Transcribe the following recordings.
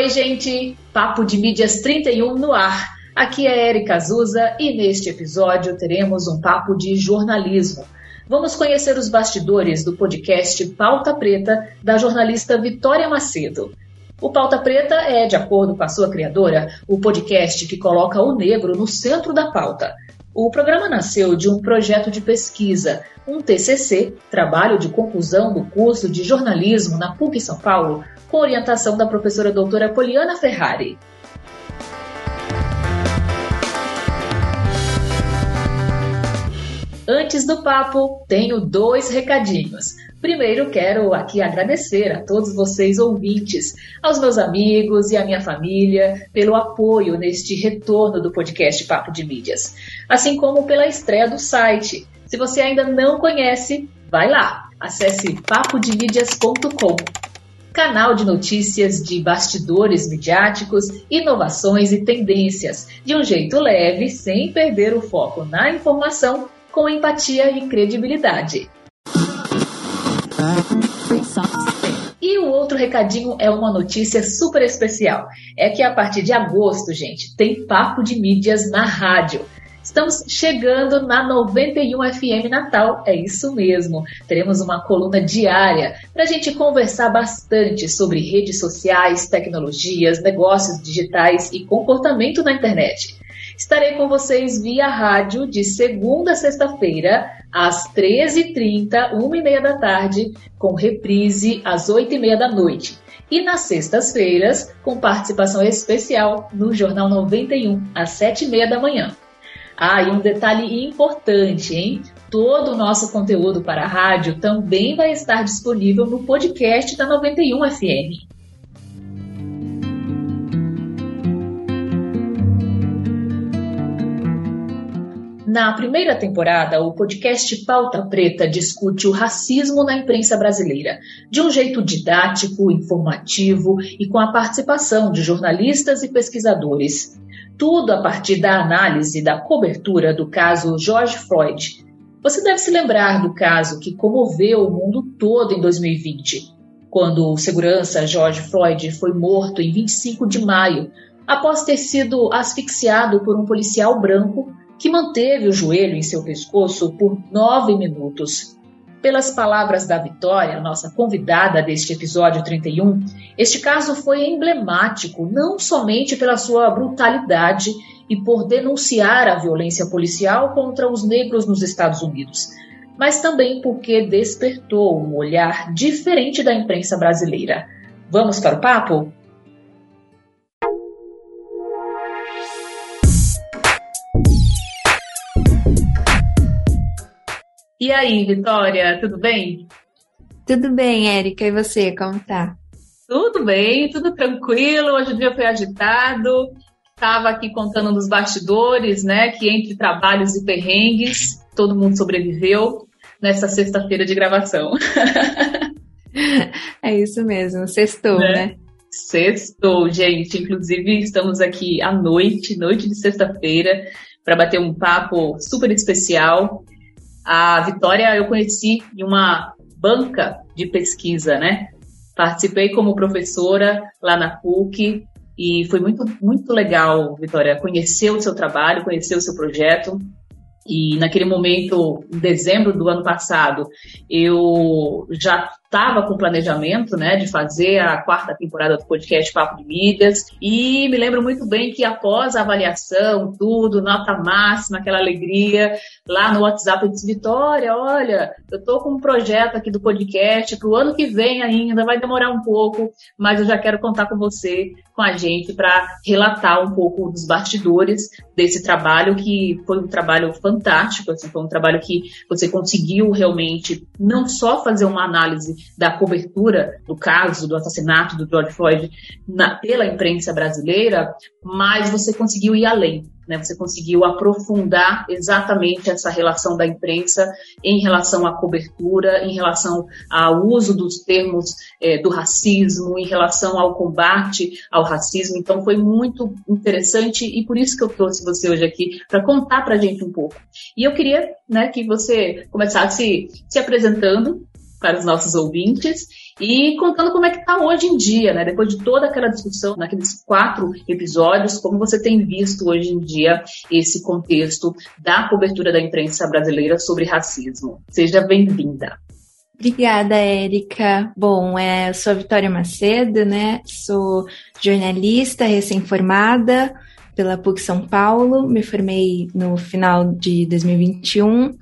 Oi, gente! Papo de Mídias 31 no ar. Aqui é Erika Azusa e neste episódio teremos um papo de jornalismo. Vamos conhecer os bastidores do podcast Pauta Preta da jornalista Vitória Macedo. O Pauta Preta é, de acordo com a sua criadora, o podcast que coloca o negro no centro da pauta. O programa nasceu de um projeto de pesquisa, um TCC, trabalho de conclusão do curso de jornalismo na PUC São Paulo, com orientação da professora doutora Poliana Ferrari. Antes do papo, tenho dois recadinhos. Primeiro, quero aqui agradecer a todos vocês ouvintes, aos meus amigos e à minha família pelo apoio neste retorno do podcast Papo de Mídias, assim como pela estreia do site. Se você ainda não conhece, vai lá, acesse papodemídias.com. Canal de notícias de bastidores midiáticos, inovações e tendências, de um jeito leve, sem perder o foco na informação, com empatia e credibilidade. E o outro recadinho é uma notícia super especial. É que a partir de agosto, gente, tem papo de mídias na rádio. Estamos chegando na 91 FM Natal, é isso mesmo. Teremos uma coluna diária para a gente conversar bastante sobre redes sociais, tecnologias, negócios digitais e comportamento na internet. Estarei com vocês via rádio de segunda a sexta-feira, às 13h30, 1h30 da tarde, com reprise às 8h30 da noite. E nas sextas-feiras, com participação especial no Jornal 91, às 7h30 da manhã. Ah, e um detalhe importante, hein? Todo o nosso conteúdo para a rádio também vai estar disponível no podcast da 91 FM. Na primeira temporada, o podcast Pauta Preta discute o racismo na imprensa brasileira, de um jeito didático, informativo e com a participação de jornalistas e pesquisadores. Tudo a partir da análise da cobertura do caso George Floyd. Você deve se lembrar do caso que comoveu o mundo todo em 2020, quando o segurança George Floyd foi morto em 25 de maio, após ter sido asfixiado por um policial branco que manteve o joelho em seu pescoço por nove minutos. Pelas palavras da Vitória, nossa convidada deste episódio 31, este caso foi emblemático não somente pela sua brutalidade e por denunciar a violência policial contra os negros nos Estados Unidos, mas também porque despertou um olhar diferente da imprensa brasileira. Vamos para o papo? E aí, Vitória, tudo bem? Tudo bem, Érica. E você, como tá? Tudo bem, tudo tranquilo. Hoje o dia foi agitado. Estava aqui contando nos bastidores, né? Que entre trabalhos e perrengues, todo mundo sobreviveu nessa sexta-feira de gravação. é isso mesmo, sextou, né? né? Sextou, gente. Inclusive, estamos aqui à noite, noite de sexta-feira, para bater um papo super especial a Vitória eu conheci em uma banca de pesquisa, né? Participei como professora lá na PUC e foi muito, muito legal, Vitória, conhecer o seu trabalho, conhecer o seu projeto. E naquele momento, em dezembro do ano passado, eu já estava com planejamento, né, de fazer a quarta temporada do podcast Papo de Mídias e me lembro muito bem que após a avaliação, tudo, nota máxima, aquela alegria, lá no WhatsApp eu disse, Vitória, olha, eu tô com um projeto aqui do podcast para o ano que vem ainda, vai demorar um pouco, mas eu já quero contar com você, com a gente, para relatar um pouco dos bastidores desse trabalho que foi um trabalho fantástico, assim, foi um trabalho que você conseguiu realmente não só fazer uma análise da cobertura do caso do assassinato do George Floyd na, pela imprensa brasileira, mas você conseguiu ir além. Né? Você conseguiu aprofundar exatamente essa relação da imprensa em relação à cobertura, em relação ao uso dos termos é, do racismo, em relação ao combate ao racismo. Então foi muito interessante e por isso que eu trouxe você hoje aqui para contar para a gente um pouco. E eu queria né, que você começasse se apresentando para os nossos ouvintes e contando como é que está hoje em dia, né? Depois de toda aquela discussão naqueles quatro episódios, como você tem visto hoje em dia esse contexto da cobertura da imprensa brasileira sobre racismo. Seja bem-vinda. Obrigada, Érica. Bom, é, eu sou a Vitória Macedo, né? Sou jornalista recém-formada pela PUC São Paulo. Me formei no final de 2021.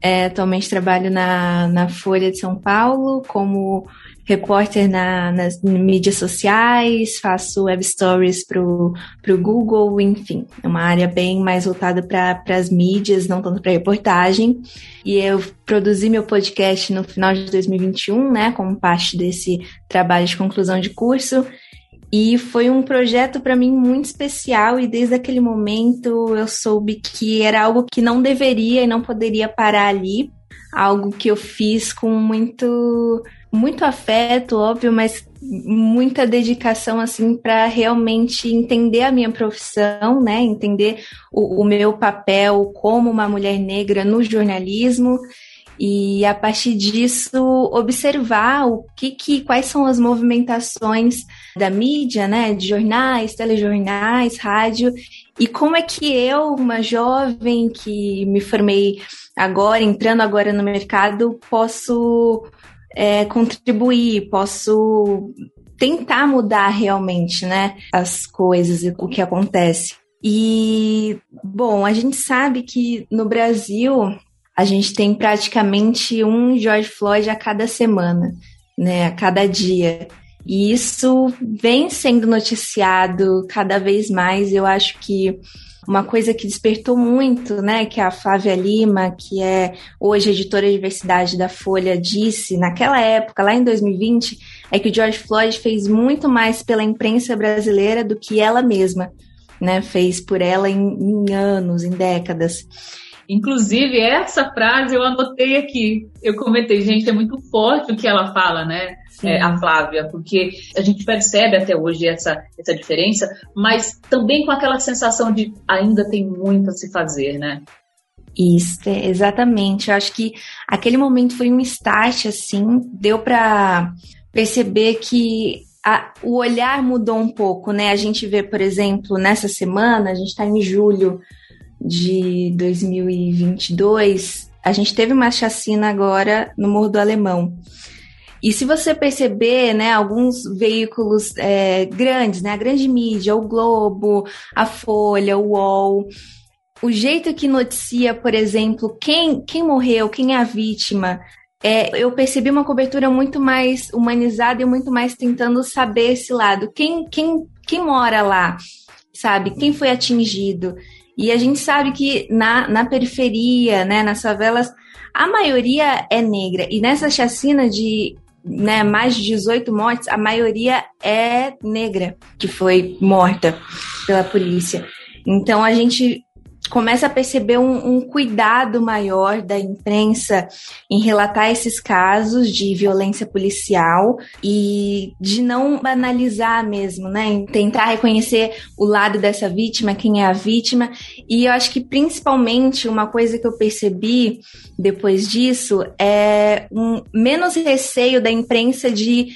É, atualmente trabalho na, na Folha de São Paulo como repórter na, nas mídias sociais, faço web stories pro, pro Google, enfim, é uma área bem mais voltada para as mídias, não tanto para reportagem. E eu produzi meu podcast no final de 2021, né, como parte desse trabalho de conclusão de curso. E foi um projeto para mim muito especial e desde aquele momento eu soube que era algo que não deveria e não poderia parar ali, algo que eu fiz com muito muito afeto, óbvio, mas muita dedicação assim para realmente entender a minha profissão, né? Entender o, o, meu papel como uma mulher negra no jornalismo e a partir disso observar o que, que quais são as movimentações da mídia, né? De jornais, telejornais, rádio e como é que eu, uma jovem que me formei agora, entrando agora no mercado, posso é, contribuir, posso tentar mudar realmente, né, as coisas e o que acontece. E, bom, a gente sabe que no Brasil a gente tem praticamente um George Floyd a cada semana, né, a cada dia. E isso vem sendo noticiado cada vez mais. Eu acho que uma coisa que despertou muito, né, que a Flávia Lima, que é hoje editora de diversidade da Folha, disse naquela época, lá em 2020, é que o George Floyd fez muito mais pela imprensa brasileira do que ela mesma, né, fez por ela em, em anos, em décadas. Inclusive, essa frase eu anotei aqui. Eu comentei, gente, é muito forte o que ela fala, né? é, a Flávia, porque a gente percebe até hoje essa, essa diferença, mas também com aquela sensação de ainda tem muito a se fazer, né? Isso, é, exatamente. Eu acho que aquele momento foi um start, assim, deu para perceber que a, o olhar mudou um pouco, né? A gente vê, por exemplo, nessa semana, a gente está em julho de 2022, a gente teve uma chacina agora no Morro do Alemão. E se você perceber, né, alguns veículos é, grandes, né, a grande mídia, o Globo, a Folha, o UOL, o jeito que noticia, por exemplo, quem, quem morreu, quem é a vítima, é, eu percebi uma cobertura muito mais humanizada e muito mais tentando saber esse lado. Quem, quem, quem mora lá, sabe? Quem foi atingido? E a gente sabe que na, na periferia, né, nas favelas, a maioria é negra. E nessa chacina de né, mais de 18 mortes, a maioria é negra que foi morta pela polícia. Então a gente começa a perceber um, um, cuidado maior da imprensa em relatar esses casos de violência policial e de não banalizar mesmo, né? Em tentar reconhecer o lado dessa vítima, quem é a vítima. E eu acho que principalmente uma coisa que eu percebi depois disso é um menos receio da imprensa de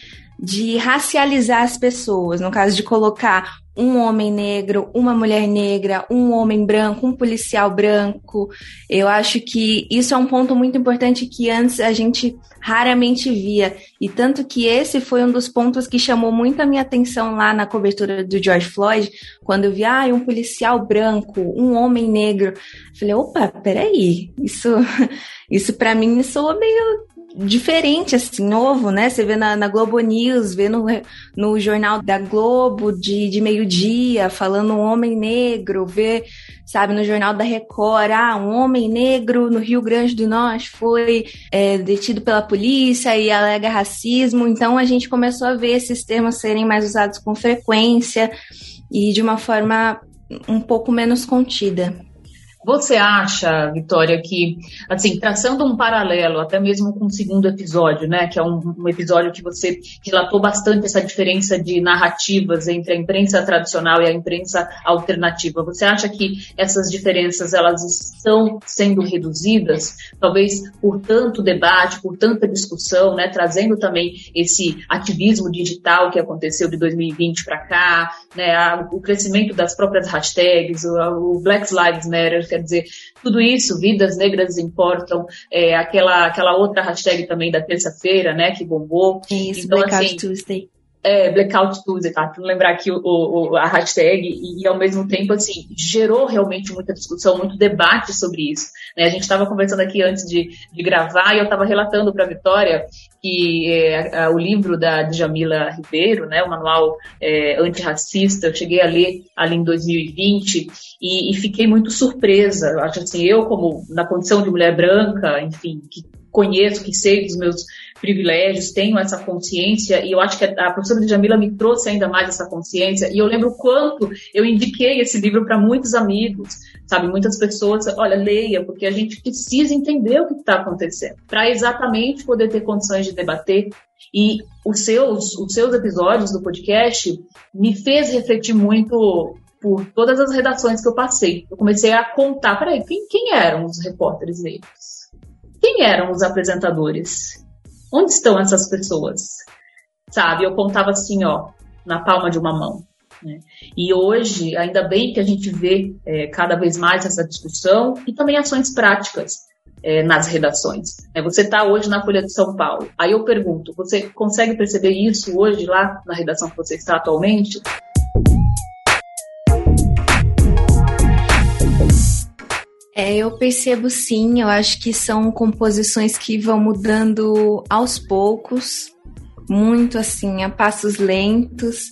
de racializar as pessoas, no caso de colocar um homem negro, uma mulher negra, um homem branco, um policial branco. Eu acho que isso é um ponto muito importante que antes a gente raramente via. E tanto que esse foi um dos pontos que chamou muito a minha atenção lá na cobertura do George Floyd, quando eu vi, ah, um policial branco, um homem negro. Falei, opa, peraí, isso, isso para mim soa meio diferente, assim, novo, né? Você vê na, na Globo News, vê no, no jornal da Globo de, de meio-dia, falando um homem negro, vê, sabe, no jornal da Record, ah, um homem negro no Rio Grande do Norte foi é, detido pela polícia e alega racismo. Então a gente começou a ver esses termos serem mais usados com frequência e de uma forma um pouco menos contida. Você acha, Vitória, que, assim, traçando um paralelo, até mesmo com o segundo episódio, né, que é um, um, episódio que você relatou bastante essa diferença de narrativas entre a imprensa tradicional e a imprensa alternativa, você acha que essas diferenças, elas estão sendo reduzidas, talvez por tanto debate, por tanta discussão, né, trazendo também esse ativismo digital que aconteceu de 2020 para cá, né, a, o crescimento das próprias hashtags, o, o Black Lives Matter, quer dizer, tudo isso, vidas negras importam, é, aquela, aquela outra hashtag também da terça-feira, né, que bombou. Isso, então, Blackout assim, Tuesday. É, Blackout Tuesday, tá? Pra lembrar aqui o, o, a hashtag e, ao mesmo tempo, assim, gerou realmente muita discussão, muito debate sobre isso. Né? A gente estava conversando aqui antes de, de gravar e eu estava relatando para a Vitória que é, o livro da Djamila Ribeiro, né, o manual é, antirracista, eu cheguei a ler ali em 2020 e, e fiquei muito surpresa. Acho assim, eu como na condição de mulher branca, enfim, que conheço, que sei dos meus privilégios, tenho essa consciência, e eu acho que a professora Djamila me trouxe ainda mais essa consciência, e eu lembro o quanto eu indiquei esse livro para muitos amigos, sabe, muitas pessoas, olha, leia, porque a gente precisa entender o que está acontecendo, para exatamente poder ter condições de debater, e os seus, os seus episódios do podcast me fez refletir muito por todas as redações que eu passei. Eu comecei a contar, peraí, quem, quem eram os repórteres negros? Quem eram os apresentadores? Onde estão essas pessoas? Sabe, eu contava assim, ó, na palma de uma mão. Né? E hoje, ainda bem que a gente vê é, cada vez mais essa discussão e também ações práticas é, nas redações. É, você está hoje na Folha de São Paulo. Aí eu pergunto, você consegue perceber isso hoje lá na redação que você está atualmente? É, eu percebo sim, eu acho que são composições que vão mudando aos poucos, muito assim, a passos lentos,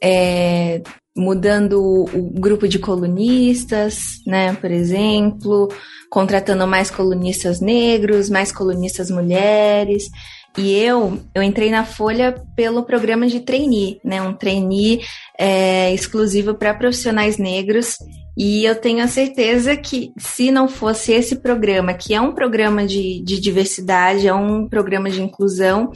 é, mudando o grupo de colunistas, né, por exemplo, contratando mais colunistas negros, mais colunistas mulheres. E eu, eu entrei na Folha pelo programa de trainee, né, um trainee é, exclusivo para profissionais negros. E eu tenho a certeza que se não fosse esse programa, que é um programa de, de diversidade, é um programa de inclusão,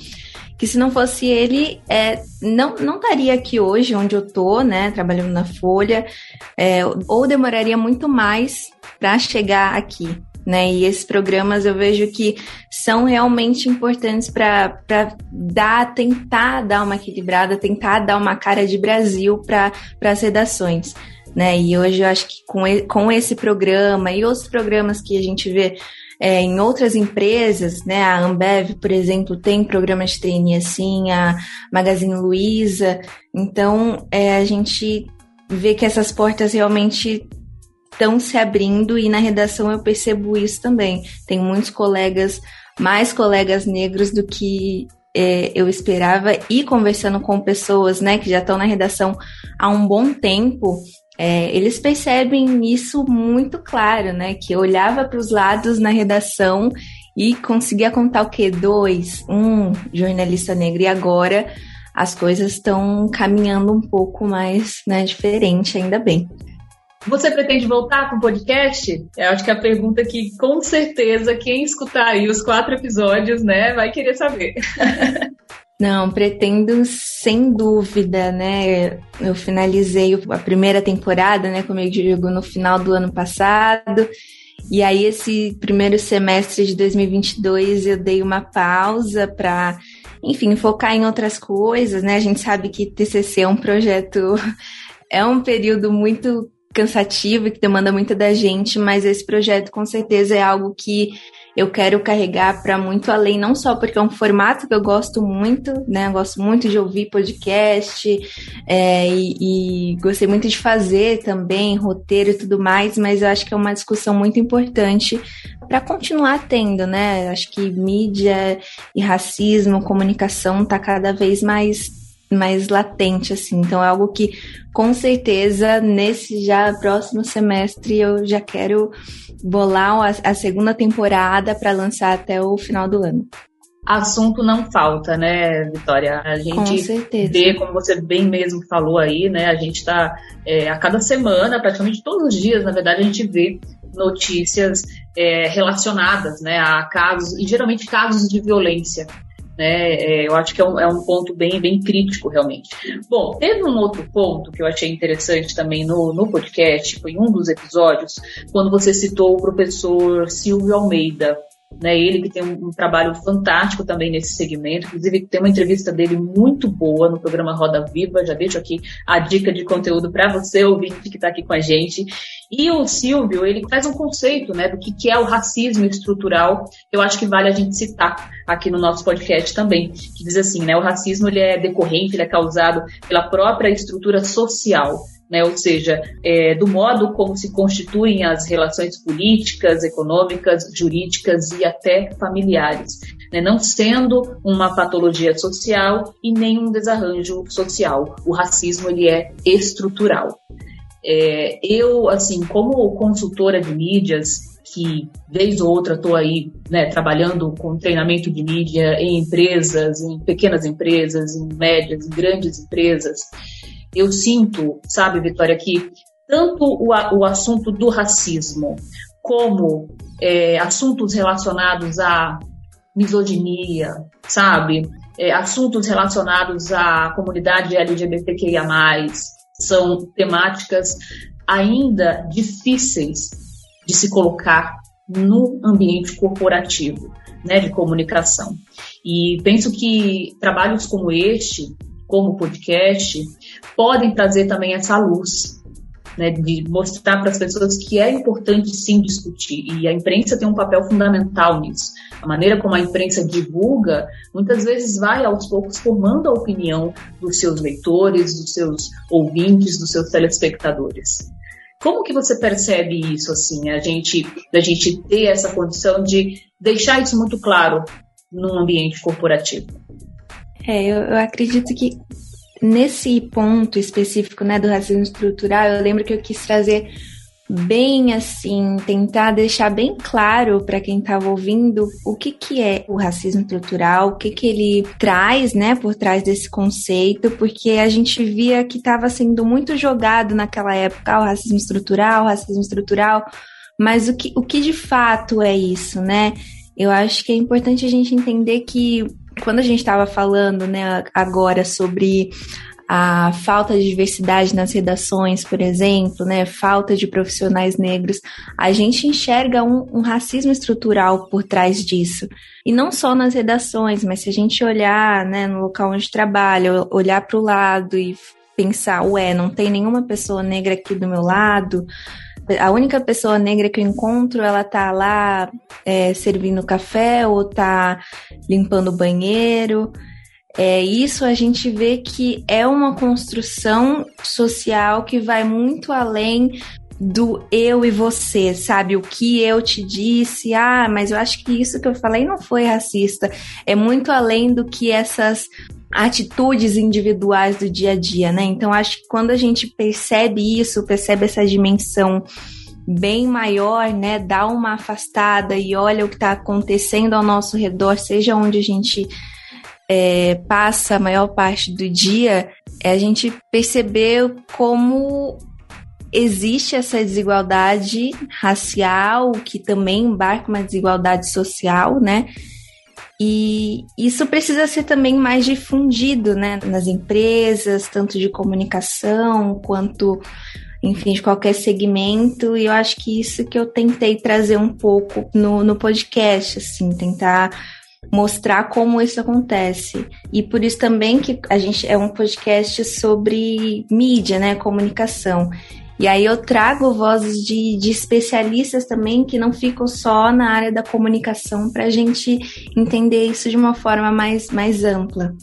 que se não fosse ele, é, não, não estaria aqui hoje onde eu tô, né, trabalhando na Folha, é, ou demoraria muito mais para chegar aqui. Né? E esses programas eu vejo que são realmente importantes para dar, tentar dar uma equilibrada, tentar dar uma cara de Brasil para as redações né? E hoje eu acho que com, com esse programa e outros programas que a gente vê é, em outras empresas, né? A Ambev, por exemplo, tem programas de trainee assim, a Magazine Luiza. Então, é, a gente vê que essas portas realmente estão se abrindo e na redação eu percebo isso também. Tem muitos colegas, mais colegas negros do que é, eu esperava e conversando com pessoas, né, que já estão na redação há um bom tempo, é, eles percebem isso muito claro, né? Que eu olhava para os lados na redação e conseguia contar o quê? Dois, um jornalista negro. E agora as coisas estão caminhando um pouco mais né, diferente, ainda bem. Você pretende voltar com o podcast? Eu acho que é a pergunta que, com certeza, quem escutar aí os quatro episódios, né, vai querer saber. Não, pretendo sem dúvida, né? Eu finalizei a primeira temporada, né, como eu digo, no final do ano passado. E aí esse primeiro semestre de 2022 eu dei uma pausa para, enfim, focar em outras coisas, né? A gente sabe que TCC é um projeto é um período muito cansativo e que demanda muito da gente, mas esse projeto com certeza é algo que eu quero carregar para muito além, não só porque é um formato que eu gosto muito, né? Eu gosto muito de ouvir podcast é, e, e gostei muito de fazer também, roteiro e tudo mais, mas eu acho que é uma discussão muito importante para continuar tendo, né? Acho que mídia e racismo, comunicação tá cada vez mais mais latente, assim. Então é algo que, com certeza, nesse já próximo semestre eu já quero bolar a, a segunda temporada para lançar até o final do ano. Assunto não falta, né, Vitória? A gente vê, como você bem mesmo falou aí, né? A gente está é, a cada semana, praticamente todos os dias, na verdade, a gente vê notícias é, relacionadas né, a casos, e geralmente casos de violência. Né? É, eu acho que é um, é um, ponto bem, bem crítico, realmente. Bom, teve um outro ponto que eu achei interessante também no, no podcast, foi um dos episódios, quando você citou o professor Silvio Almeida, né, ele que tem um, um, trabalho fantástico também nesse segmento, inclusive tem uma entrevista dele muito boa no programa Roda Viva, já deixo aqui a dica de conteúdo para você, ouvinte que está aqui com a gente. E o Silvio, ele faz um conceito né, do que, que é o racismo estrutural, eu acho que vale a gente citar aqui no nosso podcast também, que diz assim, né, o racismo ele é decorrente, ele é causado pela própria estrutura social, né, ou seja, é, do modo como se constituem as relações políticas, econômicas, jurídicas e até familiares, né, não sendo uma patologia social e nem um desarranjo social. O racismo ele é estrutural. É, eu, assim, como consultora de mídias, que vez ou outra estou aí né, trabalhando com treinamento de mídia em empresas, em pequenas empresas, em médias, em grandes empresas, eu sinto, sabe, Vitória, que tanto o, o assunto do racismo como é, assuntos relacionados à misoginia, sabe, é, assuntos relacionados à comunidade LGBTQIA+, são temáticas ainda difíceis de se colocar no ambiente corporativo, né, de comunicação. E penso que trabalhos como este, como podcast, podem trazer também essa luz, né, de mostrar para as pessoas que é importante sim discutir. E a imprensa tem um papel fundamental nisso. A maneira como a imprensa divulga, muitas vezes vai aos poucos formando a opinião dos seus leitores, dos seus ouvintes, dos seus telespectadores. Como que você percebe isso, assim, a gente, a gente ter essa condição de deixar isso muito claro num ambiente corporativo? É, eu, eu acredito que nesse ponto específico, né, do racismo estrutural, eu lembro que eu quis trazer bem assim, tentar deixar bem claro para quem estava ouvindo o que, que é o racismo estrutural, o que, que ele traz, né, por trás desse conceito, porque a gente via que estava sendo muito jogado naquela época ah, o racismo estrutural, o racismo estrutural, mas o que, o que de fato é isso, né? Eu acho que é importante a gente entender que quando a gente estava falando, né, agora sobre a falta de diversidade nas redações, por exemplo, né, falta de profissionais negros, a gente enxerga um, um, racismo estrutural por trás disso. E não só nas redações, mas se a gente olhar né, no local onde trabalha, olhar para o lado e pensar, ué, não tem nenhuma pessoa negra aqui do meu lado, a única pessoa negra que eu encontro, ela tá lá é, servindo café ou tá limpando o banheiro. É, isso a gente vê que é uma construção social que vai muito além do eu e você, sabe? O que eu te disse, ah, mas eu acho que isso que eu falei não foi racista. É muito além do que essas atitudes individuais do dia a dia, né? Então acho que quando a gente percebe isso, percebe essa dimensão bem maior, né? Dá uma afastada e olha o que está acontecendo ao nosso redor, seja onde a gente é, passa a maior parte do dia, é a gente perceber como existe essa desigualdade racial, que também embarca uma desigualdade social, né? E isso precisa ser também mais difundido, né, nas empresas, tanto de comunicação quanto, enfim, de qualquer segmento. E eu acho que isso que eu tentei trazer um pouco no, no podcast, assim, tentar mostrar como isso acontece. E por isso também que a gente é um podcast sobre mídia, né, comunicação. E aí eu trago vozes de, de especialistas também que não ficam só na área da comunicação para a gente entender isso de uma forma mais, mais ampla.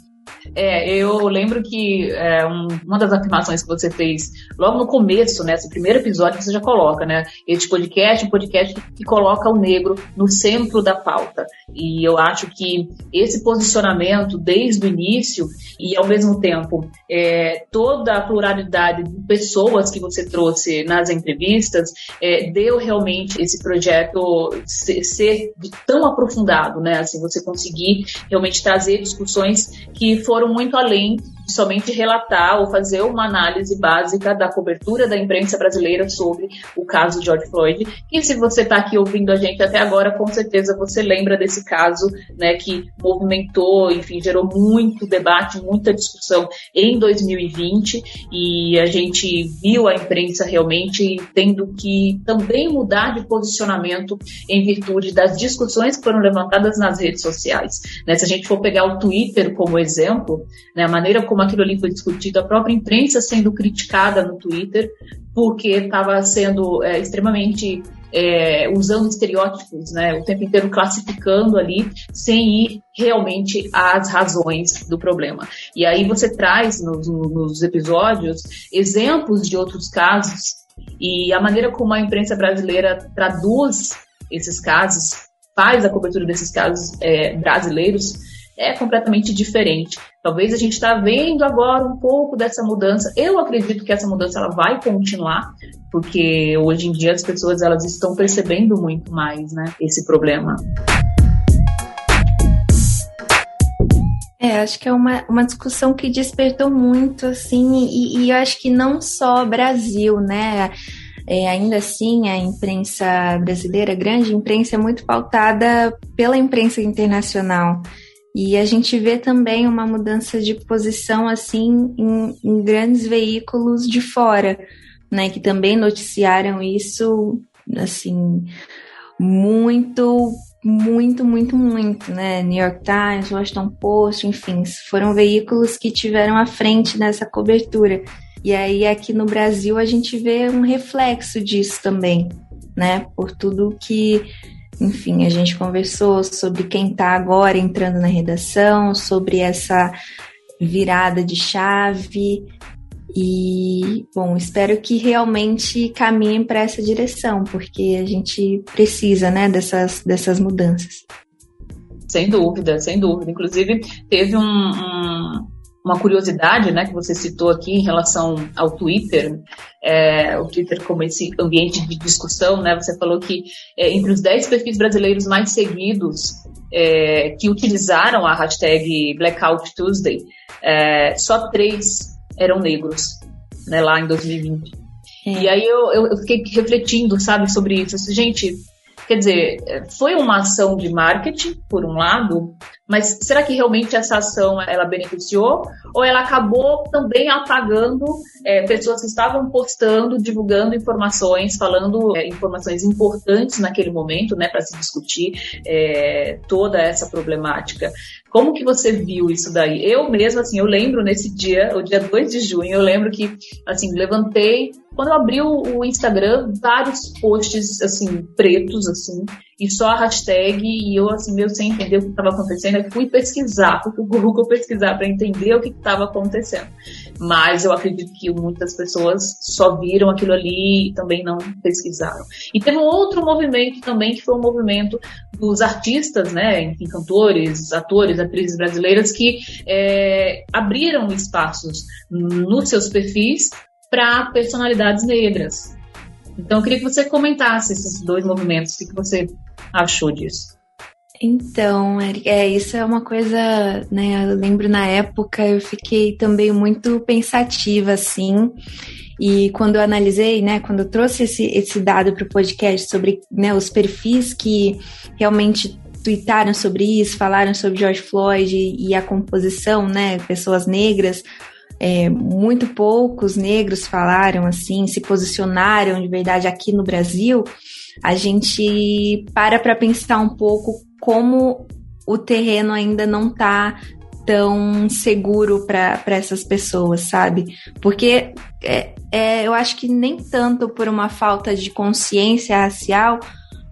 É, eu lembro que é, um, uma das afirmações que você fez logo no começo, né, esse primeiro episódio que você já coloca, né, este podcast, um podcast que coloca o negro no centro da pauta. E eu acho que esse posicionamento desde o início e ao mesmo tempo é, toda a pluralidade de pessoas que você trouxe nas entrevistas é, deu realmente esse projeto ser, ser tão aprofundado, né, assim, você conseguir realmente trazer discussões que foram muito além somente relatar ou fazer uma análise básica da cobertura da imprensa brasileira sobre o caso George Floyd. E se você está aqui ouvindo a gente até agora, com certeza você lembra desse caso, né, que movimentou, enfim, gerou muito debate, muita discussão em 2020 e a gente viu a imprensa realmente tendo que também mudar de posicionamento em virtude das discussões que foram levantadas nas redes sociais. Né? Se a gente for pegar o Twitter como exemplo, né, a maneira como aquilo ali foi discutido, a própria imprensa sendo criticada no Twitter, porque estava sendo é, extremamente é, usando estereótipos, né, o tempo inteiro classificando ali, sem ir realmente às razões do problema. E aí você traz nos, nos episódios exemplos de outros casos e a maneira como a imprensa brasileira traduz esses casos, faz a cobertura desses casos é, brasileiros, é completamente diferente. Talvez a gente está vendo agora um pouco dessa mudança. Eu acredito que essa mudança ela vai continuar, porque hoje em dia as pessoas elas estão percebendo muito mais, né, esse problema. É, acho que é uma, uma discussão que despertou muito, assim, e, e eu acho que não só Brasil, né? É, ainda assim, a imprensa brasileira, a grande imprensa, é muito pautada pela imprensa internacional. E a gente vê também uma mudança de posição assim em, em grandes veículos de fora, né, que também noticiaram isso assim muito muito, muito, muito, né? New York Times, Washington Post, enfim, foram veículos que tiveram à frente nessa cobertura. E aí aqui no Brasil a gente vê um reflexo disso também, né? Por tudo que enfim, a gente conversou sobre quem está agora entrando na redação, sobre essa virada de chave. E, bom, espero que realmente caminhem para essa direção, porque a gente precisa, né, dessas, dessas mudanças. Sem dúvida, sem dúvida. Inclusive, teve um, um uma curiosidade, né, que você citou aqui em relação ao Twitter, é, o Twitter como esse ambiente de discussão, né, você falou que é, entre os 10 perfis brasileiros mais seguidos é, que utilizaram a hashtag Blackout Tuesday, é, só três eram negros, né, lá em 2020. É. E aí eu, eu, fiquei refletindo, sabe, sobre isso. Gente, quer dizer, foi uma ação de marketing, por um lado, mas será que realmente essa ação ela beneficiou ou ela acabou também apagando é, pessoas que estavam postando, divulgando informações, falando é, informações importantes naquele momento, né, para se discutir é, toda essa problemática? Como que você viu isso daí? Eu mesmo, assim, eu lembro nesse dia, o dia 2 de junho, eu lembro que, assim, levantei, quando eu abri o, o Instagram, vários posts, assim, pretos, assim, e só a hashtag, e eu, assim, meio sem entender o que estava acontecendo, eu fui pesquisar, fui pro Google pesquisar para entender o que estava acontecendo. Mas eu acredito que muitas pessoas só viram aquilo ali e também não pesquisaram. E teve um outro movimento também, que foi o um movimento dos artistas, né, enfim, cantores, atores, atrizes brasileiras, que é, abriram espaços nos seus perfis para personalidades negras. Então, eu queria que você comentasse esses dois movimentos, o que você achou disso? Então, é, isso é uma coisa, né? Eu lembro na época eu fiquei também muito pensativa, assim. E quando eu analisei, né, quando eu trouxe esse, esse dado para o podcast sobre né, os perfis que realmente tweetaram sobre isso, falaram sobre George Floyd e, e a composição, né, pessoas negras, é, muito poucos negros falaram assim, se posicionaram de verdade aqui no Brasil a gente para para pensar um pouco como o terreno ainda não está tão seguro para essas pessoas, sabe? Porque é, é, eu acho que nem tanto por uma falta de consciência racial,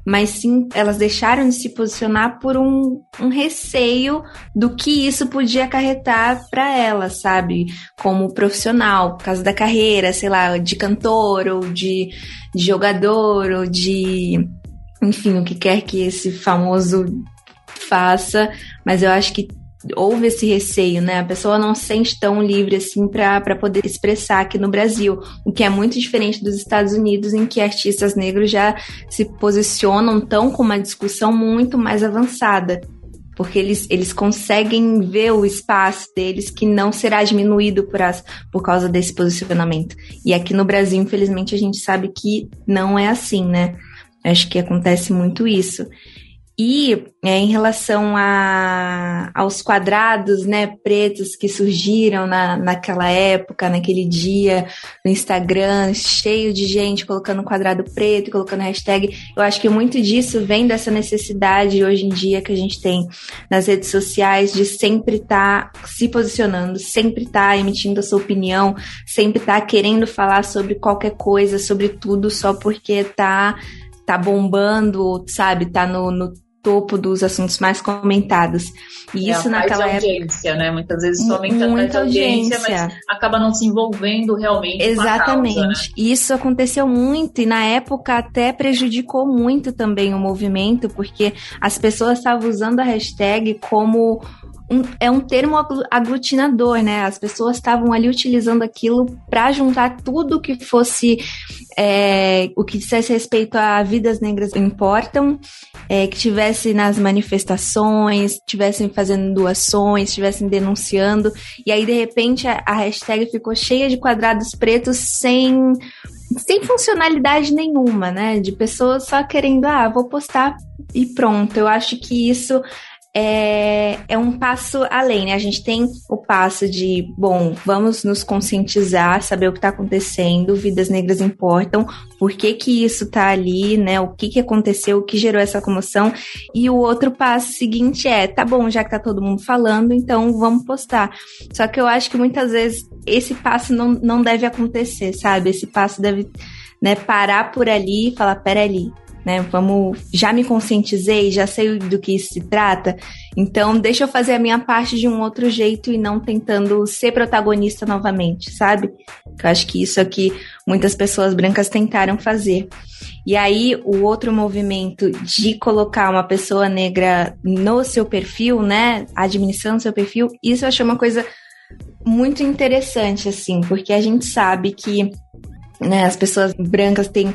mas sim elas deixaram de se posicionar por um, um receio do que isso podia acarretar para elas, sabe? Como profissional, por causa da carreira, sei lá, de cantor ou de, de jogador ou de. Enfim, o que quer que esse famoso faça, mas eu acho que houve esse receio, né? A pessoa não se sente tão livre assim para poder expressar aqui no Brasil, o que é muito diferente dos Estados Unidos, em que artistas negros já se posicionam tão com uma discussão muito mais avançada. porque eles, eles conseguem ver o espaço deles que não será diminuído por, as, por causa desse posicionamento. E aqui no Brasil, infelizmente, a gente sabe que não é assim, né? Acho que acontece muito isso. E é, em relação a, aos quadrados né, pretos que surgiram na, naquela época, naquele dia, no Instagram, cheio de gente colocando quadrado preto, colocando hashtag, eu acho que muito disso vem dessa necessidade hoje em dia que a gente tem nas redes sociais de sempre estar tá se posicionando, sempre estar tá emitindo a sua opinião, sempre estar tá querendo falar sobre qualquer coisa, sobre tudo, só porque tá tá bombando, sabe, tá no, no topo dos assuntos mais comentados. E é, isso naquela audiência, época... né? Muitas vezes muita audiência, audiência, mas acaba não se envolvendo realmente Exatamente. Causa, né? Isso aconteceu muito e na época até prejudicou muito também o movimento, porque as pessoas estavam usando a hashtag como um, é um termo aglutinador, né? As pessoas estavam ali utilizando aquilo para juntar tudo que fosse é, o que dissesse respeito a vidas negras importam, é, que tivesse nas manifestações, tivessem fazendo doações, estivessem denunciando, e aí de repente a, a hashtag ficou cheia de quadrados pretos sem sem funcionalidade nenhuma, né? De pessoas só querendo, ah, vou postar e pronto. Eu acho que isso é, é um passo além, né? A gente tem o passo de, bom, vamos nos conscientizar, saber o que está acontecendo, vidas negras importam, por que que isso está ali, né? O que que aconteceu, o que gerou essa comoção. E o outro passo seguinte é, tá bom, já que tá todo mundo falando, então vamos postar. Só que eu acho que muitas vezes esse passo não, não deve acontecer, sabe? Esse passo deve né, parar por ali e falar, pera ali, né? Vamos, já me conscientizei, já sei do que se trata, então deixa eu fazer a minha parte de um outro jeito e não tentando ser protagonista novamente, sabe? Eu acho que isso aqui muitas pessoas brancas tentaram fazer. E aí, o outro movimento de colocar uma pessoa negra no seu perfil, né? Administrando seu perfil, isso eu achei uma coisa muito interessante, assim, porque a gente sabe que né, as pessoas brancas têm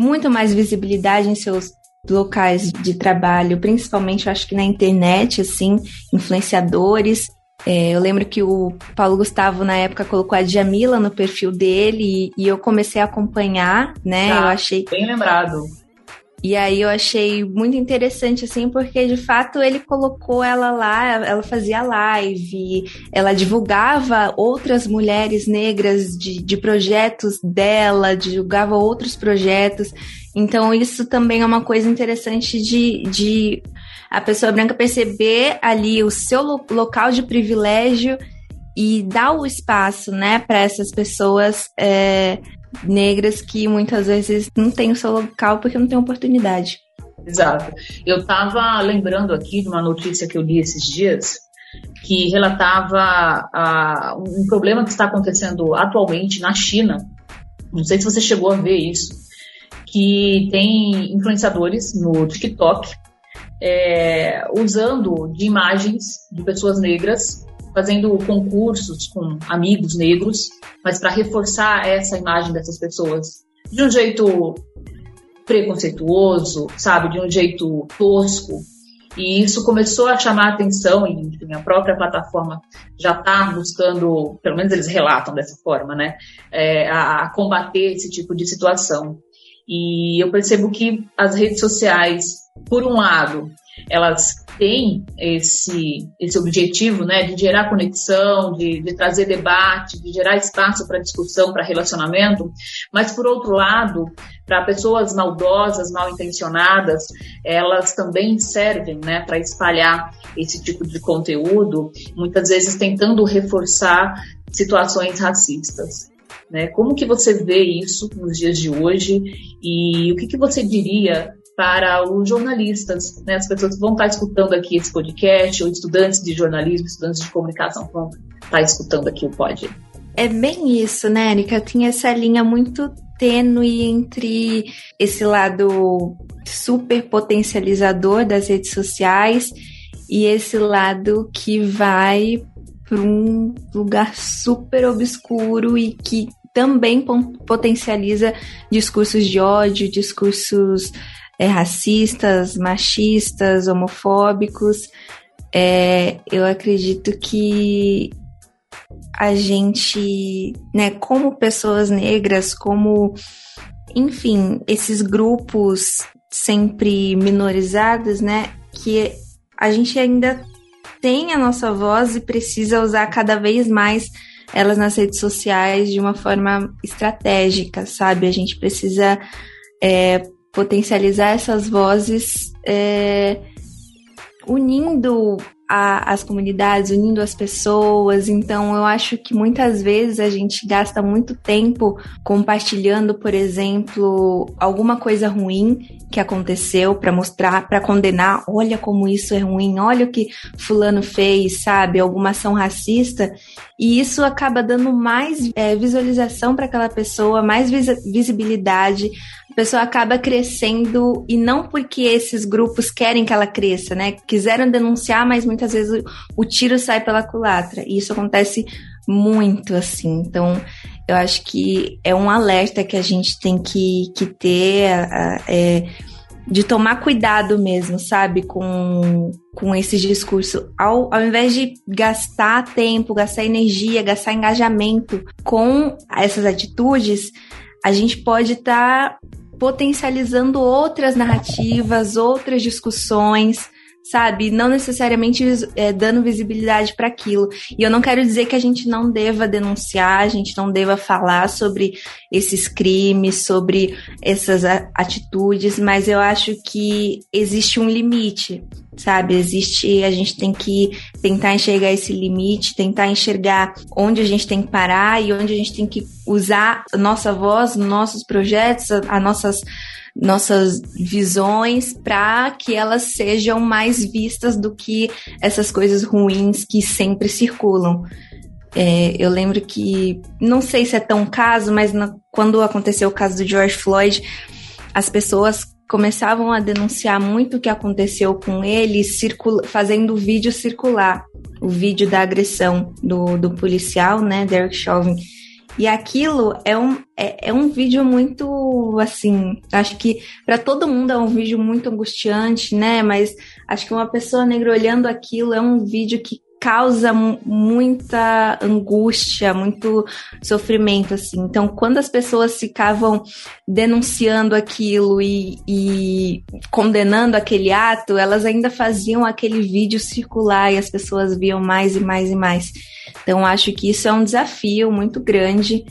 muito mais visibilidade em seus locais de trabalho, principalmente acho que na internet, assim, influenciadores. É, eu lembro que o Paulo Gustavo, na época, colocou a Jamila no perfil dele e, e eu comecei a acompanhar, né? Ah, eu achei. Bem lembrado. E aí eu achei muito interessante, assim, porque de fato ele colocou ela lá, ela fazia live, ela divulgava outras mulheres negras de, de projetos dela, divulgava outros projetos. Então isso também é uma coisa interessante de, de a pessoa branca perceber ali o seu local de privilégio e dar o espaço, né, para essas pessoas é, negras que muitas vezes não têm o seu local porque não tem oportunidade. Exato. Eu estava lembrando aqui de uma notícia que eu li esses dias que relatava uh, um problema que está acontecendo atualmente na China. Não sei se você chegou a ver isso, que tem influenciadores no TikTok é, usando de imagens de pessoas negras fazendo concursos com amigos negros, mas para reforçar essa imagem dessas pessoas de um jeito preconceituoso, sabe, de um jeito tosco. E isso começou a chamar a atenção, e enfim, a própria plataforma já está buscando, pelo menos eles relatam dessa forma, né, é, a, a combater esse tipo de situação. E eu percebo que as redes sociais, por um lado, elas têm esse, esse objetivo né, de gerar conexão, de, de trazer debate, de gerar espaço para discussão, para relacionamento, mas, por outro lado, para pessoas maldosas, mal intencionadas, elas também servem né, para espalhar esse tipo de conteúdo, muitas vezes tentando reforçar situações racistas. Né? Como que você vê isso nos dias de hoje e o que, que você diria para os jornalistas, né, as pessoas que vão estar escutando aqui esse podcast, ou estudantes de jornalismo, estudantes de comunicação vão estar escutando aqui o pod. É bem isso, né, Erika? Tinha essa linha muito tênue entre esse lado super potencializador das redes sociais e esse lado que vai para um lugar super obscuro e que também potencializa discursos de ódio, discursos é, racistas, machistas, homofóbicos. É, eu acredito que a gente, né, como pessoas negras, como, enfim, esses grupos sempre minorizados, né, que a gente ainda tem a nossa voz e precisa usar cada vez mais elas nas redes sociais de uma forma estratégica, sabe? A gente precisa é, potencializar essas vozes é, unindo a, as comunidades, unindo as pessoas. Então, eu acho que muitas vezes a gente gasta muito tempo compartilhando, por exemplo, alguma coisa ruim que aconteceu para mostrar, para condenar, olha como isso é ruim, olha o que fulano fez, sabe? Alguma ação racista. E isso acaba dando mais é, visualização para aquela pessoa, mais vis visibilidade pessoa acaba crescendo e não porque esses grupos querem que ela cresça, né? Quiseram denunciar, mas muitas vezes o, tiro sai pela culatra. E isso acontece muito assim. Então, eu acho que é um alerta que a gente tem que, que ter. É, de tomar cuidado mesmo, sabe, com, com esse discurso. Ao, ao invés de gastar tempo, gastar energia, gastar engajamento com essas atitudes, a gente pode estar tá potencializando outras narrativas, outras discussões, sabe? Não necessariamente é, dando visibilidade para aquilo. E eu não quero dizer que a gente não deva denunciar, a gente não deva falar sobre esses crimes, sobre essas atitudes, mas eu acho que existe um limite, sabe? Existe, a gente tem que tentar enxergar esse limite, tentar enxergar onde a gente tem que parar e onde a gente tem que usar nossa voz, nossos projetos, as nossas nossas visões para que elas sejam mais vistas do que essas coisas ruins que sempre circulam. É, eu lembro que, não sei se é tão caso, mas na, quando aconteceu o caso do George Floyd, as pessoas começavam a denunciar muito o que aconteceu com ele, fazendo o vídeo circular, o vídeo da agressão do, do policial, né, Derek Chauvin. E aquilo é um, é, é um vídeo muito, assim, acho que para todo mundo é um vídeo muito angustiante, né? Mas acho que uma pessoa negra olhando aquilo é um vídeo que causa muita angústia, muito sofrimento, assim. Então, quando as pessoas ficavam denunciando aquilo e, e, condenando aquele ato, elas ainda faziam aquele vídeo circular e as pessoas viam mais e mais e mais. Então, acho que isso é um desafio muito grande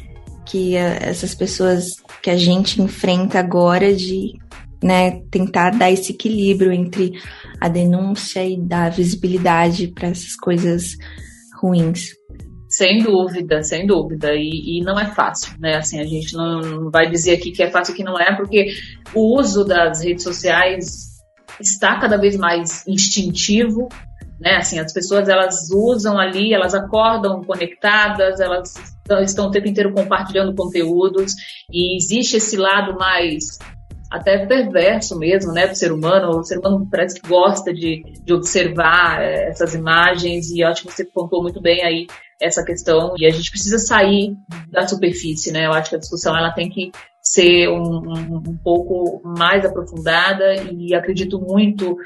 que essas pessoas que a gente enfrenta agora de né, tentar dar esse equilíbrio entre a denúncia e dar visibilidade para essas coisas ruins. Sem dúvida, sem dúvida. E, e, não é fácil, né? Assim, a gente não vai dizer aqui que é fácil que não é, porque o uso das redes sociais está cada vez mais instintivo, né? Assim, as pessoas elas usam ali, elas acordam conectadas, elas estão o tempo inteiro compartilhando conteúdos e existe esse lado mais até perverso mesmo, né, do ser humano. O ser humano parece que gosta de, de observar é, essas imagens e acho que você contou muito bem aí essa questão e a gente precisa sair da superfície, né? Eu acho que a discussão ela tem que ser um, um, pouco mais aprofundada e acredito muito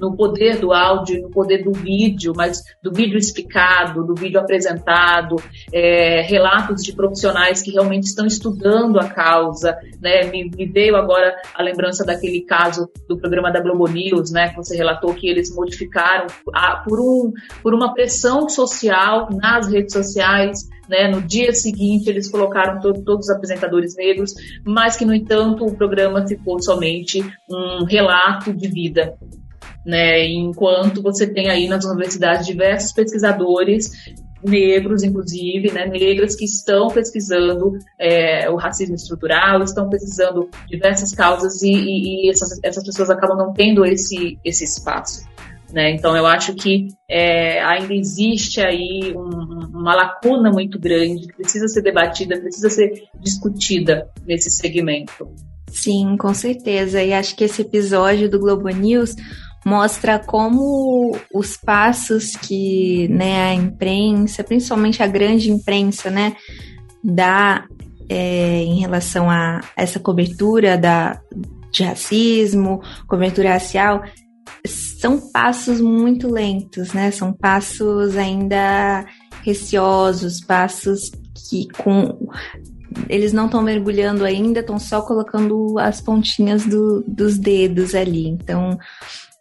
no poder do áudio, no poder do vídeo, mas do vídeo explicado, do vídeo apresentado, é, relatos de profissionais que realmente estão estudando a causa, né? Me, me, veio agora a lembrança daquele caso do programa da Globo News, né? Que você relatou que eles modificaram a, por, um, por uma pressão social nas redes sociais, né? No dia seguinte, eles colocaram to todos os apresentadores negros, mas que, no entanto, o programa ficou somente um relato de vida. Né? Enquanto você tem aí nas universidades diversos pesquisadores negros, inclusive, né, negras que estão pesquisando é, o racismo estrutural, estão pesquisando diversas causas e, e, e essas, essas pessoas acabam não tendo esse, esse espaço. Né? Então, eu acho que é, ainda existe aí um, uma lacuna muito grande que precisa ser debatida, precisa ser discutida nesse segmento. Sim, com certeza. E acho que esse episódio do Globo News mostra como os passos que né, a imprensa, principalmente a grande imprensa, né, dá é, em relação a essa cobertura da, de racismo, cobertura racial, são passos muito lentos, né? São passos ainda receosos, passos que com eles não estão mergulhando ainda, estão só colocando as pontinhas do, dos dedos ali. Então,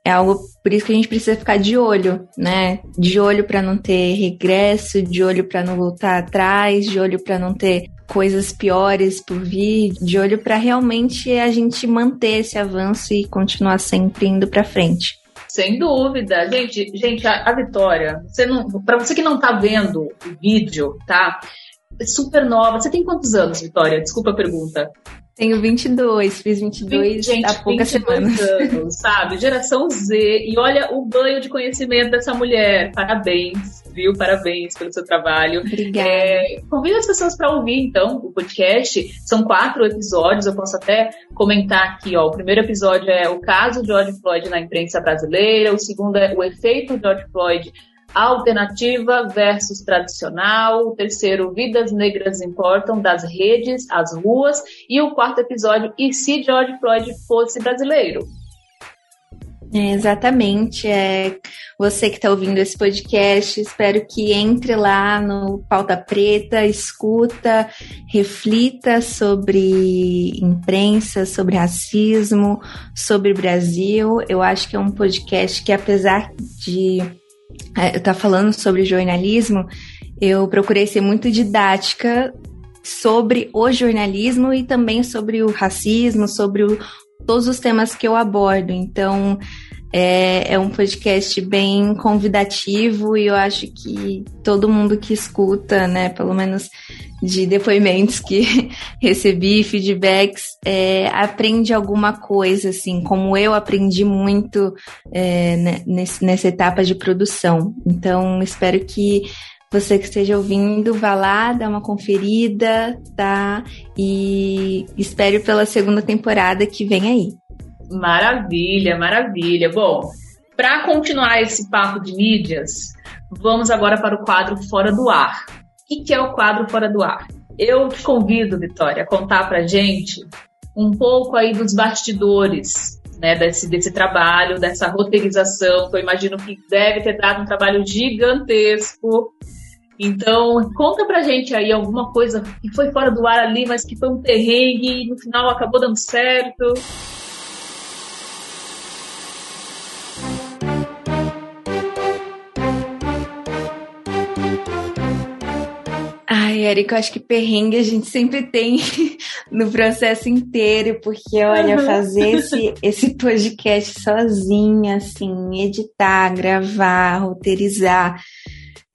é algo por isso que a gente precisa ficar de olho, né? De olho para não ter regresso, de olho para não voltar atrás, de olho para não ter coisas piores por vir, de olho para realmente a gente manter esse avanço e continuar sempre indo para frente. Sem dúvida. Gente, gente, a, a Vitória, você não, para você que não tá vendo o vídeo, tá? É super nova. Você tem quantos anos, Vitória? Desculpa a pergunta. Tenho 22, fiz 22 gente, há poucas semanas. Anos, sabe? Geração Z. E olha o banho de conhecimento dessa mulher. Parabéns, viu? Parabéns pelo seu trabalho. Obrigada. É, convido as pessoas para ouvir, então, o podcast. São quatro episódios, eu posso até comentar aqui, ó. O primeiro episódio é o caso de George Floyd na imprensa brasileira. O segundo é o efeito George Floyd alternativa versus tradicional. O terceiro, Vidas Negras Importam, das redes às ruas. E o quarto episódio, E se George Floyd fosse brasileiro? É, exatamente. É, você que está ouvindo esse podcast, espero que entre lá no Pauta Preta, escuta, reflita sobre imprensa, sobre racismo, sobre Brasil. Eu acho que é um podcast que, apesar de é, tá falando sobre jornalismo, eu procurei ser muito didática sobre o jornalismo e também sobre o racismo, sobre o, todos os temas que eu abordo. Então, é, é, um podcast bem convidativo e eu acho que todo mundo que escuta, né, pelo menos de depoimentos que recebi, feedbacks, é, aprende alguma coisa, assim, como eu aprendi muito é, né, nessa etapa de produção. Então, espero que você que esteja ouvindo, vá lá, dá uma conferida, tá? E espero pela segunda temporada que vem aí. Maravilha, maravilha. Bom, para continuar esse papo de mídias, vamos agora para o quadro Fora do Ar. O que é o quadro Fora do Ar? Eu te convido, Vitória, a contar para gente um pouco aí dos bastidores né, desse, desse trabalho, dessa roteirização, que eu imagino que deve ter dado um trabalho gigantesco. Então, conta pra gente aí alguma coisa que foi fora do ar ali, mas que foi um terrengue e no final acabou dando certo. Érica, eu acho que perrengue a gente sempre tem no processo inteiro, porque, olha, uhum. fazer esse, esse podcast sozinha, assim, editar, gravar, roteirizar,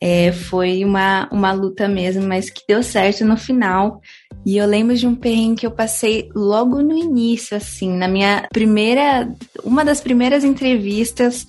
é, foi uma, uma luta mesmo, mas que deu certo no final. E eu lembro de um perrengue que eu passei logo no início, assim, na minha primeira, uma das primeiras entrevistas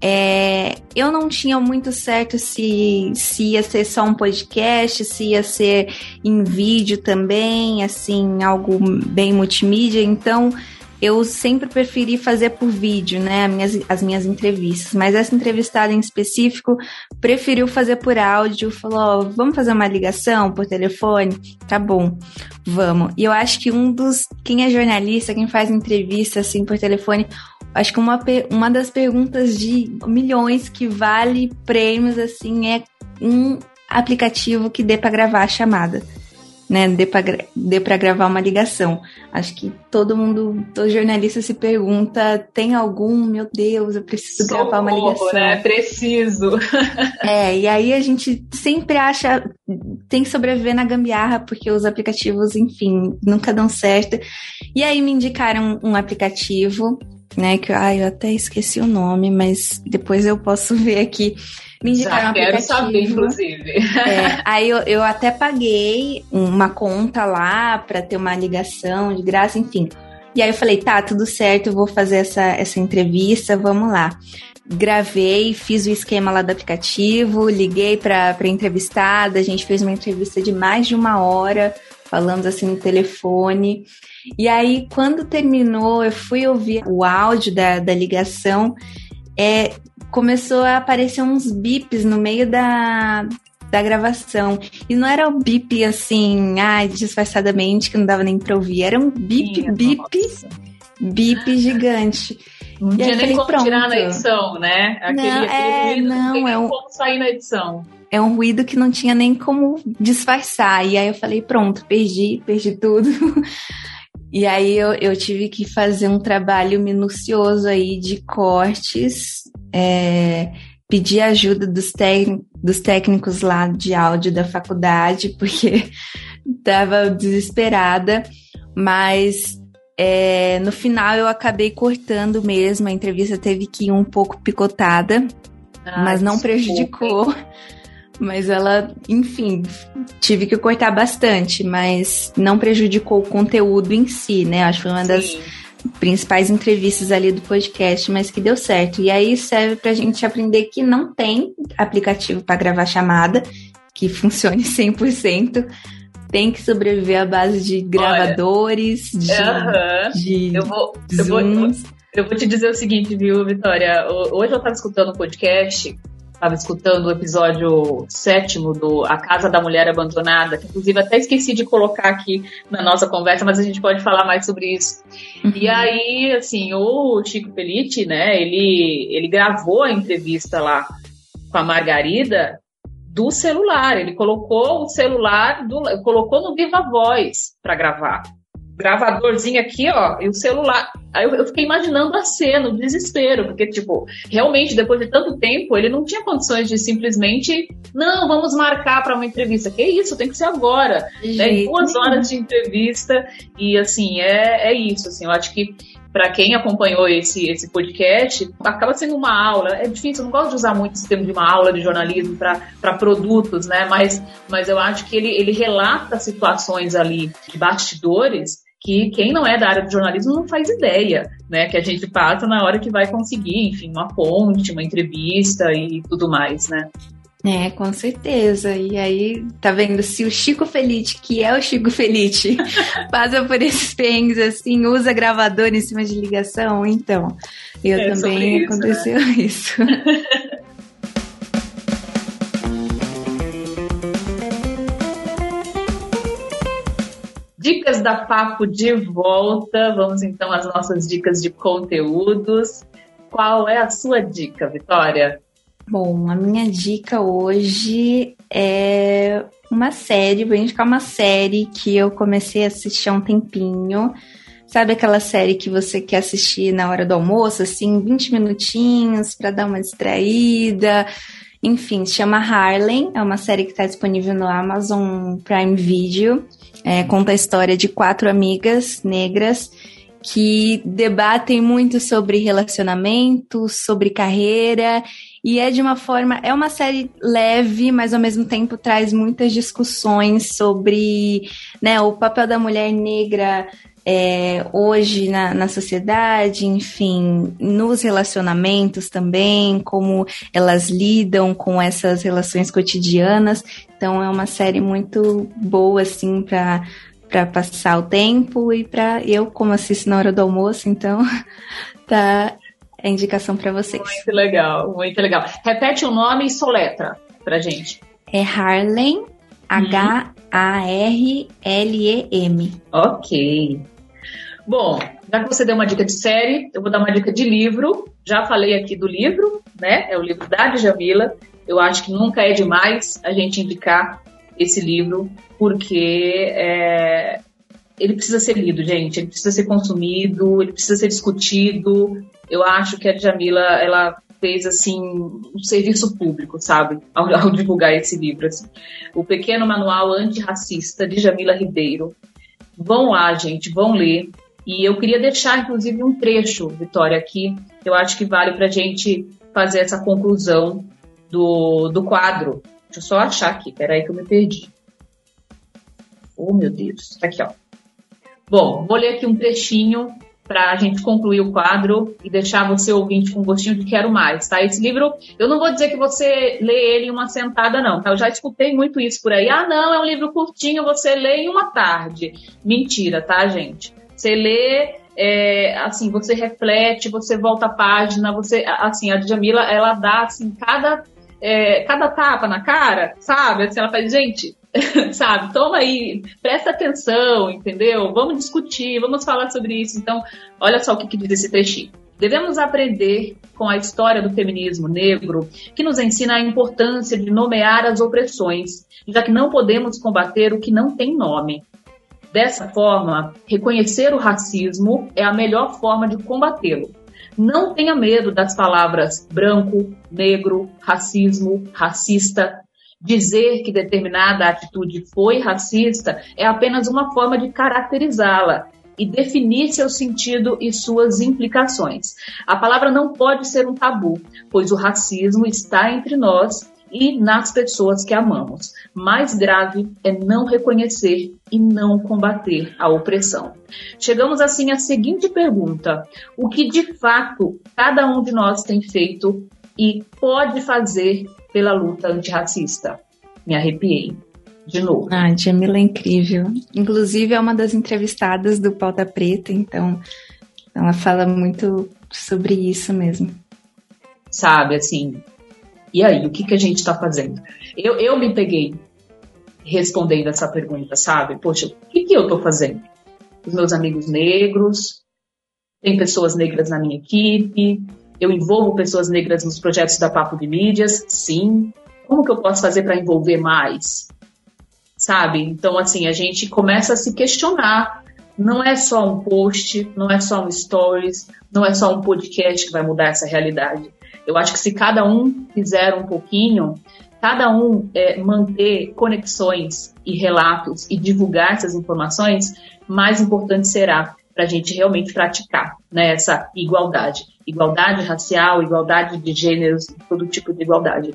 é, eu não tinha muito certo se, se ia ser só um podcast, se ia ser em vídeo também, assim, algo bem multimídia. Então, eu sempre preferi fazer por vídeo, né, as minhas, as minhas entrevistas. Mas essa entrevistada em específico preferiu fazer por áudio, falou: oh, vamos fazer uma ligação por telefone? Tá bom, vamos. E eu acho que um dos. Quem é jornalista, quem faz entrevista assim por telefone, acho que uma, uma das perguntas de milhões que vale prêmios assim é um aplicativo que dê para gravar a chamada né, dê para gravar uma ligação. Acho que todo mundo, todo jornalista se pergunta, tem algum, meu Deus, eu preciso Socorro, gravar uma ligação. né? Preciso. é, e aí a gente sempre acha, tem que sobreviver na gambiarra, porque os aplicativos, enfim, nunca dão certo. E aí me indicaram um aplicativo, né, que ai, eu até esqueci o nome, mas depois eu posso ver aqui me indicaram Já quero saber, inclusive. É, aí eu, eu até paguei uma conta lá para ter uma ligação de graça, enfim. E aí eu falei, tá, tudo certo, eu vou fazer essa, essa entrevista, vamos lá. Gravei, fiz o esquema lá do aplicativo, liguei para a entrevistada, a gente fez uma entrevista de mais de uma hora, falamos assim no telefone. E aí, quando terminou, eu fui ouvir o áudio da, da ligação. É, começou a aparecer uns bips no meio da, da gravação. E não era o bip assim, ai, disfarçadamente, que não dava nem pra ouvir. Era um bip, Sim, bip. Nossa. bip gigante. Não e tinha nem como pronto. tirar na edição, né? Aquele, Não, aquele é, ruído não, não é um- como sair na edição. É um ruído que não tinha nem como disfarçar. E aí eu falei, pronto, perdi, perdi tudo. E aí eu, eu tive que fazer um trabalho minucioso aí de cortes, é, pedir ajuda dos, dos técnicos lá de áudio da faculdade, porque tava desesperada, mas é, no final eu acabei cortando mesmo, a entrevista teve que ir um pouco picotada, mas não prejudicou. Mas ela, enfim, tive que cortar bastante, mas não prejudicou o conteúdo em si, né? Acho que foi uma das Sim. Principais entrevistas ali do podcast, mas que deu certo. E aí serve pra gente aprender que não tem aplicativo para gravar chamada que funcione 100%. Tem que sobreviver à base de gravadores, de, Aham. de Eu vou, eu, vou, eu vou te dizer o seguinte, viu, Vitória? Ho- Hoje eu estava escutando um podcast, estava escutando o episódio sétimo do A Casa da Mulher Abandonada, que inclusive até esqueci de colocar aqui na nossa conversa, mas a gente pode falar mais sobre isso. E aí, assim, o Chico Pellitti, né, ele, ele gravou a entrevista lá com a Margarida do celular. Ele colocou o celular, do, colocou no Viva Voz para gravar. Gravadorzinho aqui, ó, e o celular. Aí eu, eu fiquei imaginando a cena, o desespero, porque, tipo, realmente, depois de tanto tempo, ele não tinha condições de simplesmente, não, vamos marcar para uma entrevista. Que isso, tem que ser agora né, duas horas de entrevista e assim é, é isso assim. Eu acho que para quem acompanhou esse, esse podcast acaba sendo uma aula. É difícil eu não gosto de usar muito esse termo de uma aula de jornalismo para produtos né? Mas mas eu acho que ele, ele relata situações ali de bastidores que quem não é da área do jornalismo não faz ideia, né? Que a gente passa na hora que vai conseguir, enfim, uma ponte, uma entrevista e tudo mais, né? É, com certeza. E aí, tá vendo? Se o Chico Felite, que é o Chico Felite, passa por esses perrengues assim, usa gravador em cima de ligação, então, eu É, também isso, aconteceu isso. da Papo de volta. Vamos então às nossas dicas de conteúdos. Qual é a sua dica, Vitória? Bom, a minha dica hoje é uma série, vou indicar uma série que eu comecei a assistir há um tempinho. Sabe aquela série que você quer assistir na hora do almoço, assim, 20 minutinhos para dar uma distraída? Enfim, se chama Harlem, é uma série que está disponível no Amazon Prime Video. É, conta a história de quatro amigas negras que debatem muito sobre relacionamento, sobre carreira, e é de uma forma. É uma série leve, mas ao mesmo tempo traz muitas discussões sobre né, o papel da mulher negra é, hoje na, na sociedade, enfim, nos relacionamentos também, como elas lidam com essas relações cotidianas. Então é uma série muito boa, assim, para para passar o tempo e para eu, como assisto na hora do almoço, então tá a indicação para vocês. Muito legal, muito legal. Repete o nome e soletra pra gente. É Harlem, H-A-R-L-E-M. Ok. Bom, já que você deu uma dica de série, eu vou dar uma dica de livro. Já falei aqui do livro, né? É o livro da Djamila. Eu acho que nunca é demais a gente indicar esse livro, porque é, ele precisa ser lido, gente. Ele precisa ser consumido, ele precisa ser discutido. Eu acho que a Djamila, ela fez assim um serviço público, sabe, ao, ao divulgar esse livro. Assim. O Pequeno Manual Antirracista de Jamila Ribeiro. Vão lá, gente, vão ler. E eu queria deixar, inclusive, um trecho, Vitória, aqui, que eu acho que vale para a gente fazer essa conclusão do, do quadro. Deixa eu só achar aqui, peraí que eu me perdi. Oh, meu Deus. Aqui, ó. Bom, vou ler aqui um trechinho para a gente concluir o quadro e deixar você ouvinte com gostinho de quero mais, tá? Esse livro, eu não vou dizer que você lê ele em uma sentada, não, tá? Eu já escutei muito isso por aí. Ah, não, é um livro curtinho, você lê em uma tarde. Mentira, tá, gente? Você lê, é, assim, você reflete, você volta a página, você, assim, a Djamila, ela dá, assim, cada, é, cada tapa na cara, sabe? Assim, ela faz, gente, sabe? Toma aí, presta atenção, entendeu? Vamos discutir, vamos falar sobre isso. Então, olha só o que, que diz esse trechinho. Devemos aprender com a história do feminismo negro, que nos ensina a importância de nomear as opressões, já que não podemos combater o que não tem nome. Dessa forma, reconhecer o racismo é a melhor forma de combatê-lo. Não tenha medo das palavras branco, negro, racismo, racista. Dizer que determinada atitude foi racista é apenas uma forma de caracterizá-la e definir seu sentido e suas implicações. A palavra não pode ser um tabu, pois o racismo está entre nós e nas pessoas que amamos. Mais grave é não reconhecer e não combater a opressão. Chegamos assim à seguinte pergunta: o que de fato cada um de nós tem feito e pode fazer pela luta antirracista? Me arrepiei de novo. Ah, Jamila é incrível. Inclusive é uma das entrevistadas do Pauta Preta, então ela fala muito sobre isso mesmo. Sabe, assim, e aí, o que, que a gente está fazendo? Eu, eu me peguei respondendo essa pergunta, sabe? Poxa, o que, que eu estou fazendo? Os meus amigos negros, tem pessoas negras na minha equipe, eu envolvo pessoas negras nos projetos da Papo de Mídias, sim. Como que eu posso fazer para envolver mais? sabe? Então, assim, a gente começa a se questionar. Não é só um post, não é só um stories, não é só um podcast que vai mudar essa realidade. Eu acho que se cada um fizer um pouquinho, cada um é, manter conexões e relatos e divulgar essas informações, mais importante será para a gente realmente praticar né, essa igualdade. Igualdade racial, igualdade de gêneros, todo tipo de igualdade.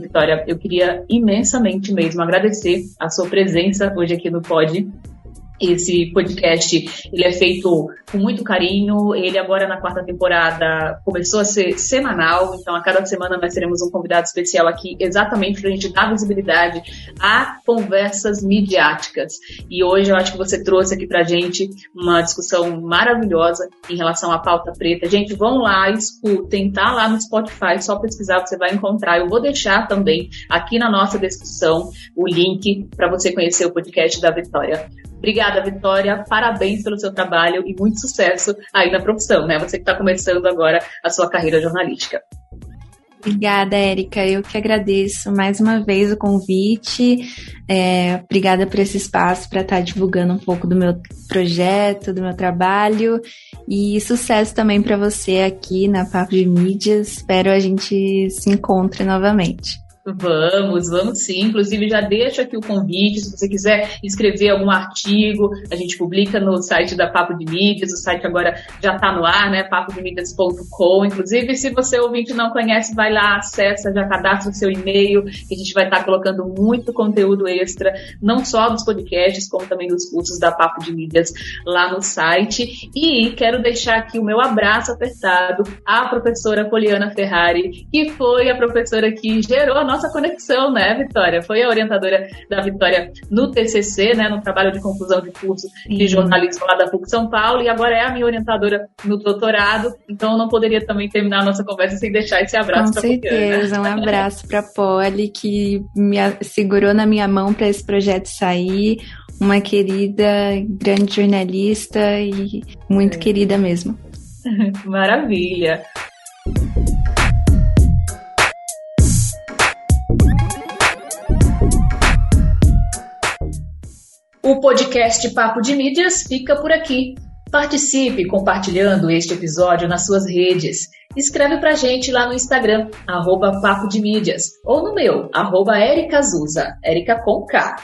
Vitória, eu queria imensamente mesmo agradecer a sua presença hoje aqui no Pod esse podcast ele é feito com muito carinho. Ele agora na quarta temporada começou a ser semanal, então a cada semana nós teremos um convidado especial aqui, exatamente para a gente dar visibilidade a conversas midiáticas. E hoje eu acho que você trouxe aqui para gente uma discussão maravilhosa em relação à pauta preta. Gente, vão lá, escutem, tá lá no Spotify, só pesquisar você vai encontrar. Eu vou deixar também aqui na nossa descrição o link para você conhecer o podcast da Vitória. Obrigada, Vitória. Parabéns pelo seu trabalho e muito sucesso aí na profissão, né? Você que está começando agora a sua carreira jornalística. Obrigada, Érica. Eu que agradeço mais uma vez o convite. É, obrigada por esse espaço para estar tá divulgando um pouco do meu projeto, do meu trabalho. E sucesso também para você aqui na Papo de Mídias. Espero a gente se encontre novamente. Vamos, vamos sim. Inclusive, já deixo aqui o convite. Se você quiser escrever algum artigo, a gente publica no site da Papo de Mídias. O site agora já está no ar, né? papodemídias.com. Inclusive, se você ouvinte não conhece, vai lá, acessa, já cadastra o seu e-mail, que a gente vai estar tá colocando muito conteúdo extra, não só dos podcasts, como também dos cursos da Papo de Mídias lá no site. E quero deixar aqui o meu abraço apertado à professora Poliana Ferrari, que foi a professora que gerou a nossa nossa conexão, né, Vitória? Foi a orientadora da Vitória no TCC, né, no trabalho de conclusão de curso de jornalismo lá da PUC São Paulo, e agora é a minha orientadora no doutorado, então eu não poderia também terminar a nossa conversa sem deixar esse abraço para Com certeza, um abraço para Polly, que me segurou na minha mão para esse projeto sair, uma querida, grande jornalista e muito é. querida mesmo. Maravilha. O podcast Papo de Mídias fica por aqui. Participe compartilhando este episódio nas suas redes. Escreve pra gente lá no Instagram, arroba Papo de Mídias, ou no meu, arroba Erica Zusa, Erica com K.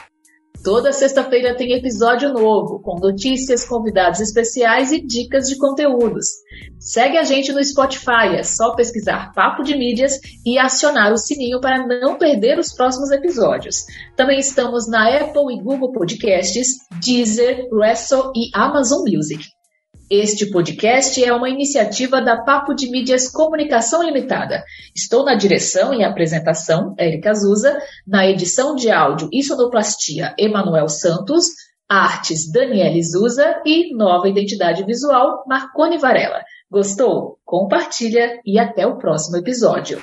Toda sexta-feira tem episódio novo, com notícias, convidados especiais e dicas de conteúdos. Segue a gente no Spotify, é só pesquisar Papo de Mídias e acionar o sininho para não perder os próximos episódios. Também estamos na Apple e Google Podcasts, Deezer, Wrestle e Amazon Music. Este podcast é uma iniciativa da Papo de Mídias Comunicação Limitada. Estou na direção e apresentação, Érica Azusa, na edição de áudio e sonoplastia, Emanuel Santos, artes, Daniele Zusa e nova identidade visual, Marcone Varela. Gostou? Compartilha e até o próximo episódio.